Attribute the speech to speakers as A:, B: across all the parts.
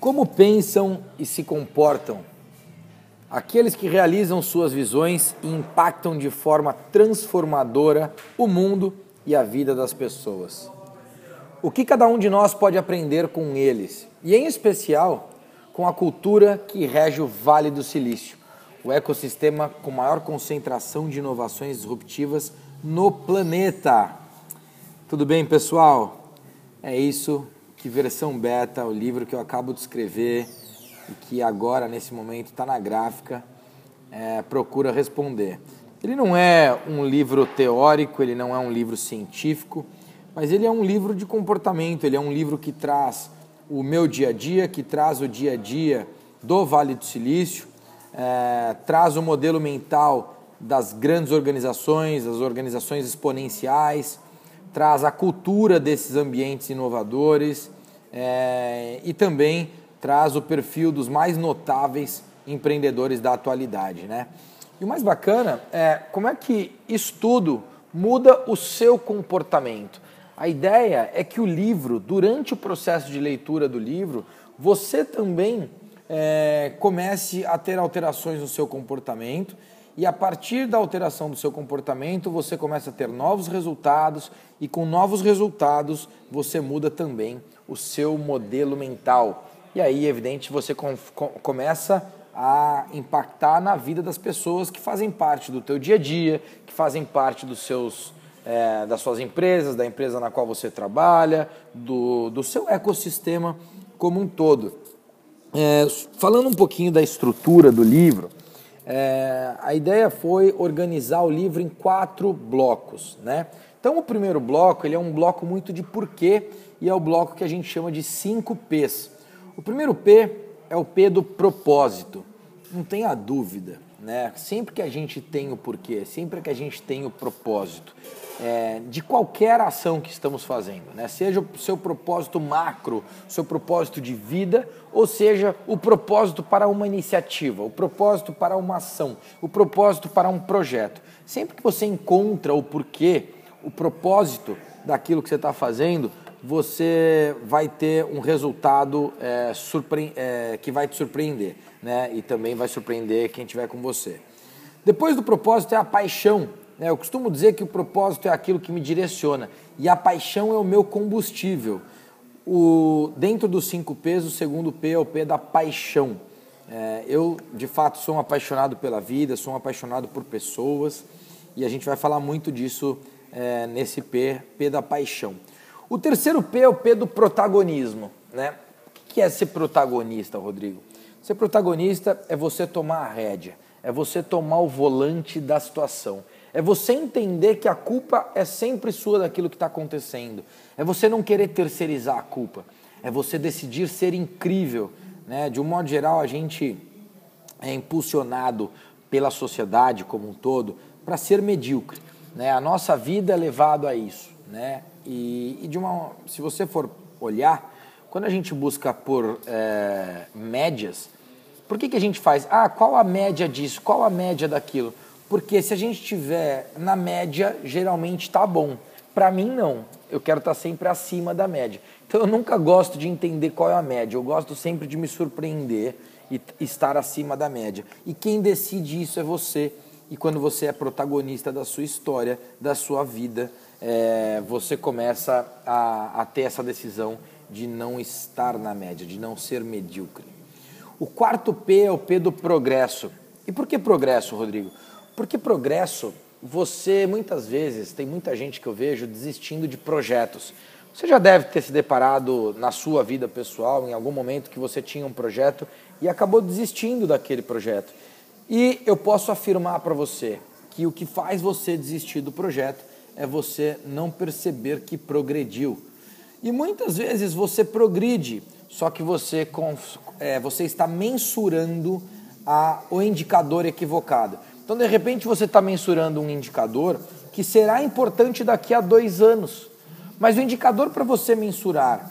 A: Como pensam e se comportam aqueles que realizam suas visões e impactam de forma transformadora o mundo e a vida das pessoas? O que cada um de nós pode aprender com eles? E em especial com a cultura que rege o Vale do Silício, o ecossistema com maior concentração de inovações disruptivas no planeta. Tudo bem, pessoal? É isso que versão beta, o livro que eu acabo de escrever e que agora, nesse momento, está na gráfica, é, procura responder. Ele não é um livro teórico, ele não é um livro científico, mas ele é um livro de comportamento, ele é um livro que traz o meu dia a dia, que traz o dia a dia do Vale do Silício, é, traz o modelo mental das grandes organizações, as organizações exponenciais, traz a cultura desses ambientes inovadores é, e também traz o perfil dos mais notáveis empreendedores da atualidade. Né? E o mais bacana é como é que isso tudo muda o seu comportamento. A ideia é que o livro, durante o processo de leitura do livro, você também é, comece a ter alterações no seu comportamento e a partir da alteração do seu comportamento você começa a ter novos resultados e com novos resultados você muda também o seu modelo mental. E aí, evidente, você com, com, começa a impactar na vida das pessoas que fazem parte do teu dia a dia, que fazem parte dos seus, é, das suas empresas, da empresa na qual você trabalha, do, do seu ecossistema como um todo. É, falando um pouquinho da estrutura do livro, é, a ideia foi organizar o livro em quatro blocos, né? Então o primeiro bloco ele é um bloco muito de porquê e é o bloco que a gente chama de 5 P's. O primeiro P é o P do propósito. Não tenha dúvida, né? Sempre que a gente tem o porquê, sempre que a gente tem o propósito, é, de qualquer ação que estamos fazendo, né? seja o seu propósito macro, seu propósito de vida, ou seja, o propósito para uma iniciativa, o propósito para uma ação, o propósito para um projeto. Sempre que você encontra o porquê, o propósito daquilo que você está fazendo, você vai ter um resultado é, é, que vai te surpreender, né? E também vai surpreender quem estiver com você. Depois do propósito é a paixão, né? Eu costumo dizer que o propósito é aquilo que me direciona e a paixão é o meu combustível. O, dentro dos cinco P's, o segundo P é o P da paixão. É, eu, de fato, sou um apaixonado pela vida, sou um apaixonado por pessoas e a gente vai falar muito disso é, nesse P, P da paixão. O terceiro P é o P do protagonismo. Né? O que é ser protagonista, Rodrigo? Ser protagonista é você tomar a rédea, é você tomar o volante da situação, é você entender que a culpa é sempre sua daquilo que está acontecendo. É você não querer terceirizar a culpa. É você decidir ser incrível. Né? De um modo geral, a gente é impulsionado pela sociedade como um todo para ser medíocre. Né? A nossa vida é levada a isso. Né? E, e, de uma, se você for olhar, quando a gente busca por é, médias, por que, que a gente faz? Ah, qual a média disso? Qual a média daquilo? Porque se a gente estiver na média, geralmente está bom. Para mim, não. Eu quero estar tá sempre acima da média. Então, eu nunca gosto de entender qual é a média. Eu gosto sempre de me surpreender e estar acima da média. E quem decide isso é você. E quando você é protagonista da sua história, da sua vida, é, você começa a, a ter essa decisão de não estar na média, de não ser medíocre. O quarto P é o P do progresso. E por que progresso, Rodrigo? Porque progresso, você muitas vezes, tem muita gente que eu vejo desistindo de projetos. Você já deve ter se deparado na sua vida pessoal, em algum momento que você tinha um projeto e acabou desistindo daquele projeto. E eu posso afirmar para você que o que faz você desistir do projeto é você não perceber que progrediu. E muitas vezes você progride, só que você, é, você está mensurando a, o indicador equivocado. Então, de repente, você está mensurando um indicador que será importante daqui a dois anos. Mas o indicador para você mensurar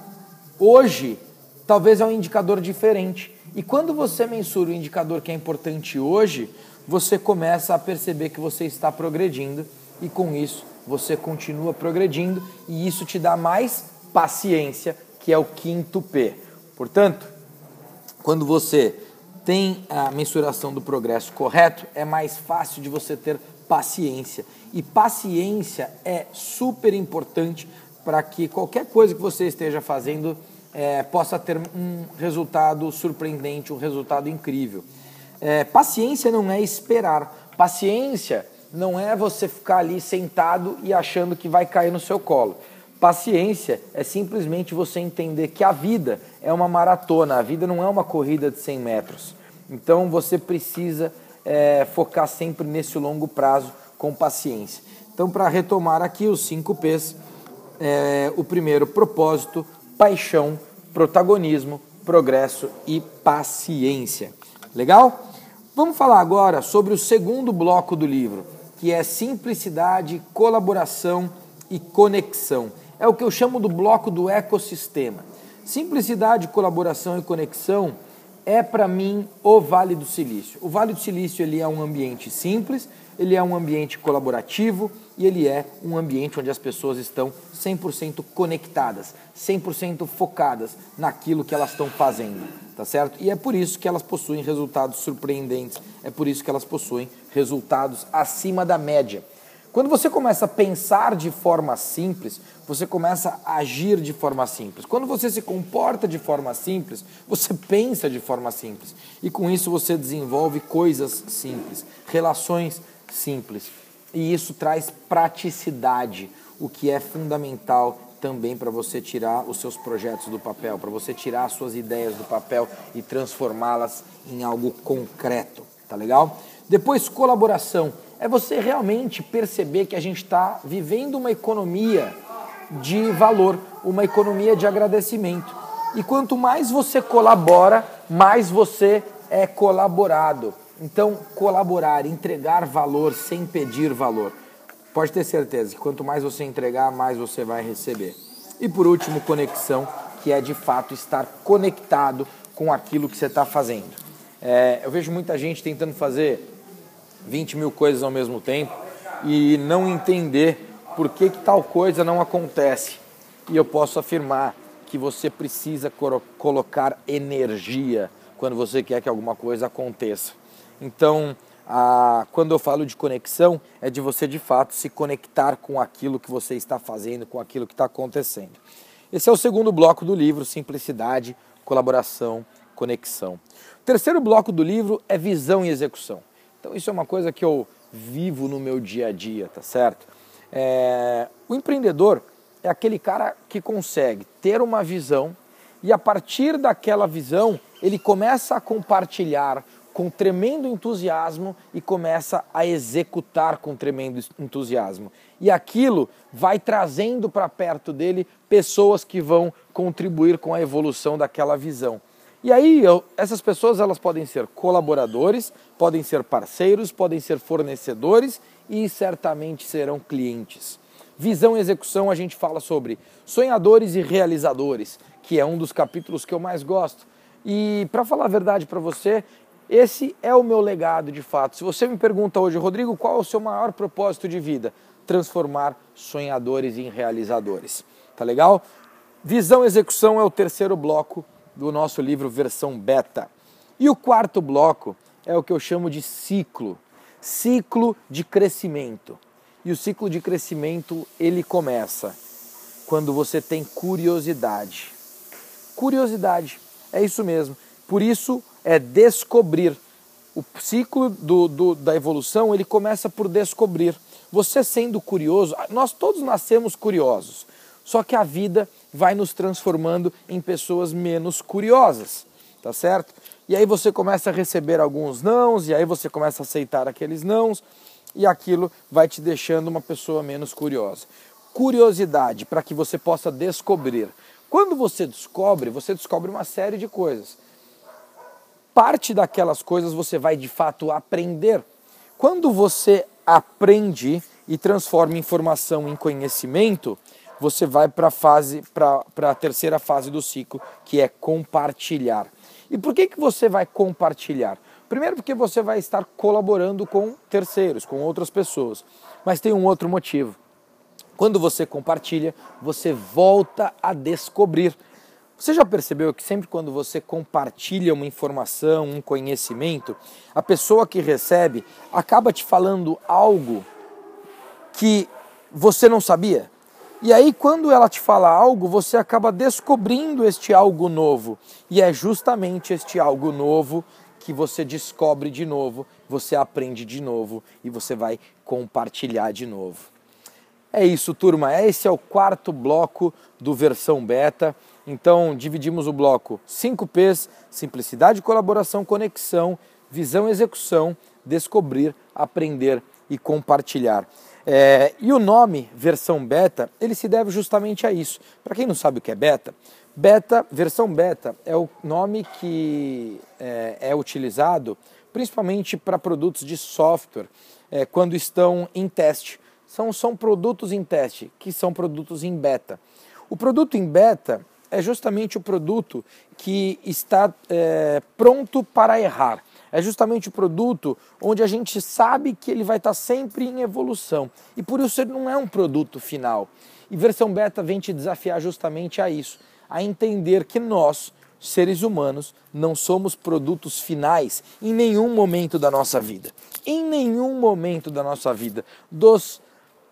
A: hoje, talvez é um indicador diferente. E quando você mensura o indicador que é importante hoje, você começa a perceber que você está progredindo e com isso você continua progredindo e isso te dá mais paciência, que é o quinto P. Portanto, quando você tem a mensuração do progresso correto, é mais fácil de você ter paciência. E paciência é super importante para que qualquer coisa que você esteja fazendo é, possa ter um resultado surpreendente, um resultado incrível. É, paciência não é esperar. Paciência não é você ficar ali sentado e achando que vai cair no seu colo. Paciência é simplesmente você entender que a vida é uma maratona, a vida não é uma corrida de 100 metros. Então você precisa é, focar sempre nesse longo prazo com paciência. Então, para retomar aqui os 5 P's, é, o primeiro, propósito, paixão, protagonismo, progresso e paciência. Legal? Vamos falar agora sobre o segundo bloco do livro, que é simplicidade, colaboração e conexão. É o que eu chamo do bloco do ecossistema. Simplicidade, colaboração e conexão é para mim o Vale do Silício. O Vale do Silício ele é um ambiente simples, ele é um ambiente colaborativo e ele é um ambiente onde as pessoas estão 100% conectadas, 100% focadas naquilo que elas estão fazendo, tá certo? E é por isso que elas possuem resultados surpreendentes, é por isso que elas possuem resultados acima da média. Quando você começa a pensar de forma simples, você começa a agir de forma simples. Quando você se comporta de forma simples, você pensa de forma simples. E com isso você desenvolve coisas simples, relações simples. E isso traz praticidade, o que é fundamental também para você tirar os seus projetos do papel, para você tirar as suas ideias do papel e transformá-las em algo concreto, tá legal? Depois, colaboração é você realmente perceber que a gente está vivendo uma economia de valor, uma economia de agradecimento. E quanto mais você colabora, mais você é colaborado. Então, colaborar, entregar valor sem pedir valor. Pode ter certeza que quanto mais você entregar, mais você vai receber. E por último, conexão, que é de fato estar conectado com aquilo que você está fazendo. É, eu vejo muita gente tentando fazer 20 mil coisas ao mesmo tempo e não entender por que, que tal coisa não acontece. E eu posso afirmar que você precisa colocar energia quando você quer que alguma coisa aconteça. Então, a, quando eu falo de conexão, é de você de fato se conectar com aquilo que você está fazendo, com aquilo que está acontecendo. Esse é o segundo bloco do livro: simplicidade, colaboração, conexão. O terceiro bloco do livro é visão e execução. Então isso é uma coisa que eu vivo no meu dia a dia, tá certo? É, o empreendedor é aquele cara que consegue ter uma visão e a partir daquela visão ele começa a compartilhar com tremendo entusiasmo e começa a executar com tremendo entusiasmo. E aquilo vai trazendo para perto dele pessoas que vão contribuir com a evolução daquela visão. E aí, essas pessoas elas podem ser colaboradores, podem ser parceiros, podem ser fornecedores e certamente serão clientes. Visão e execução a gente fala sobre sonhadores e realizadores, que é um dos capítulos que eu mais gosto. E para falar a verdade para você, esse é o meu legado de fato. Se você me pergunta hoje, Rodrigo, qual é o seu maior propósito de vida? Transformar sonhadores em realizadores. Tá legal? Visão e execução é o terceiro bloco do nosso livro versão beta. E o quarto bloco é o que eu chamo de ciclo, ciclo de crescimento. E o ciclo de crescimento ele começa quando você tem curiosidade. Curiosidade, é isso mesmo. Por isso é descobrir. O ciclo do, do, da evolução ele começa por descobrir. Você sendo curioso, nós todos nascemos curiosos. Só que a vida vai nos transformando em pessoas menos curiosas, tá certo? E aí você começa a receber alguns nãos, e aí você começa a aceitar aqueles nãos, e aquilo vai te deixando uma pessoa menos curiosa. Curiosidade para que você possa descobrir. Quando você descobre, você descobre uma série de coisas. Parte daquelas coisas você vai de fato aprender. Quando você aprende e transforma informação em conhecimento, você vai para a fase, para a terceira fase do ciclo, que é compartilhar. E por que, que você vai compartilhar? Primeiro porque você vai estar colaborando com terceiros, com outras pessoas. Mas tem um outro motivo. Quando você compartilha, você volta a descobrir. Você já percebeu que sempre quando você compartilha uma informação, um conhecimento, a pessoa que recebe acaba te falando algo que você não sabia? E aí, quando ela te fala algo, você acaba descobrindo este algo novo. E é justamente este algo novo que você descobre de novo, você aprende de novo e você vai compartilhar de novo. É isso, turma. Esse é o quarto bloco do versão beta. Então, dividimos o bloco 5Ps: simplicidade, colaboração, conexão, visão, execução, descobrir, aprender e compartilhar. É, e o nome versão beta, ele se deve justamente a isso. Para quem não sabe o que é beta, beta, versão beta é o nome que é, é utilizado principalmente para produtos de software é, quando estão em teste. São, são produtos em teste, que são produtos em beta. O produto em beta é justamente o produto que está é, pronto para errar. É justamente o produto onde a gente sabe que ele vai estar sempre em evolução. E por isso ele não é um produto final. E versão beta vem te desafiar justamente a isso, a entender que nós, seres humanos, não somos produtos finais em nenhum momento da nossa vida. Em nenhum momento da nossa vida. Dos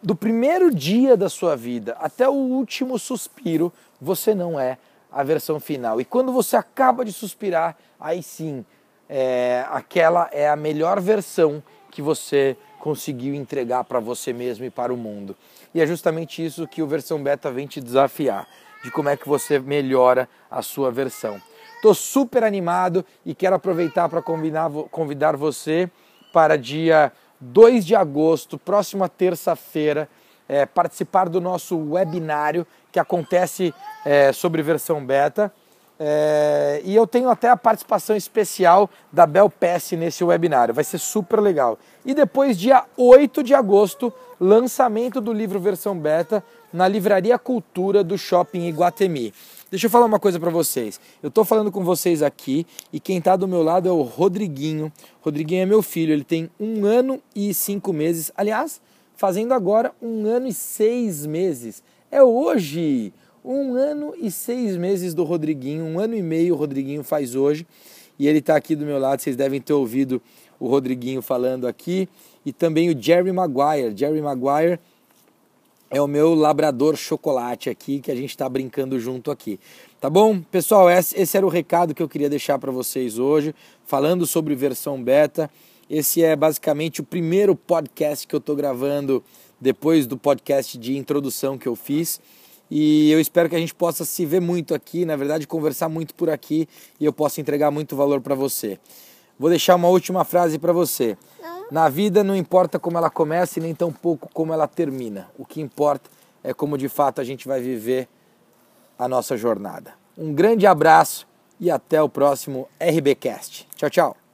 A: do primeiro dia da sua vida até o último suspiro, você não é a versão final. E quando você acaba de suspirar, aí sim, é, aquela é a melhor versão que você conseguiu entregar para você mesmo e para o mundo. E é justamente isso que o versão beta vem te desafiar, de como é que você melhora a sua versão. Estou super animado e quero aproveitar para convidar você para dia 2 de agosto, próxima terça-feira, é, participar do nosso webinário que acontece é, sobre versão beta. É, e eu tenho até a participação especial da Bel Pass nesse webinário, vai ser super legal. E depois, dia 8 de agosto, lançamento do livro versão beta na Livraria Cultura do Shopping Iguatemi. Deixa eu falar uma coisa para vocês. Eu estou falando com vocês aqui e quem está do meu lado é o Rodriguinho. Rodriguinho é meu filho, ele tem um ano e cinco meses. Aliás, fazendo agora um ano e seis meses. É hoje! Um ano e seis meses do Rodriguinho, um ano e meio o Rodriguinho faz hoje. E ele está aqui do meu lado, vocês devem ter ouvido o Rodriguinho falando aqui. E também o Jerry Maguire. Jerry Maguire é o meu labrador chocolate aqui que a gente está brincando junto aqui. Tá bom? Pessoal, esse era o recado que eu queria deixar para vocês hoje, falando sobre versão beta. Esse é basicamente o primeiro podcast que eu estou gravando depois do podcast de introdução que eu fiz. E eu espero que a gente possa se ver muito aqui, na verdade, conversar muito por aqui e eu possa entregar muito valor para você. Vou deixar uma última frase para você. Na vida não importa como ela começa e nem tão pouco como ela termina. O que importa é como de fato a gente vai viver a nossa jornada. Um grande abraço e até o próximo RBcast. Tchau, tchau.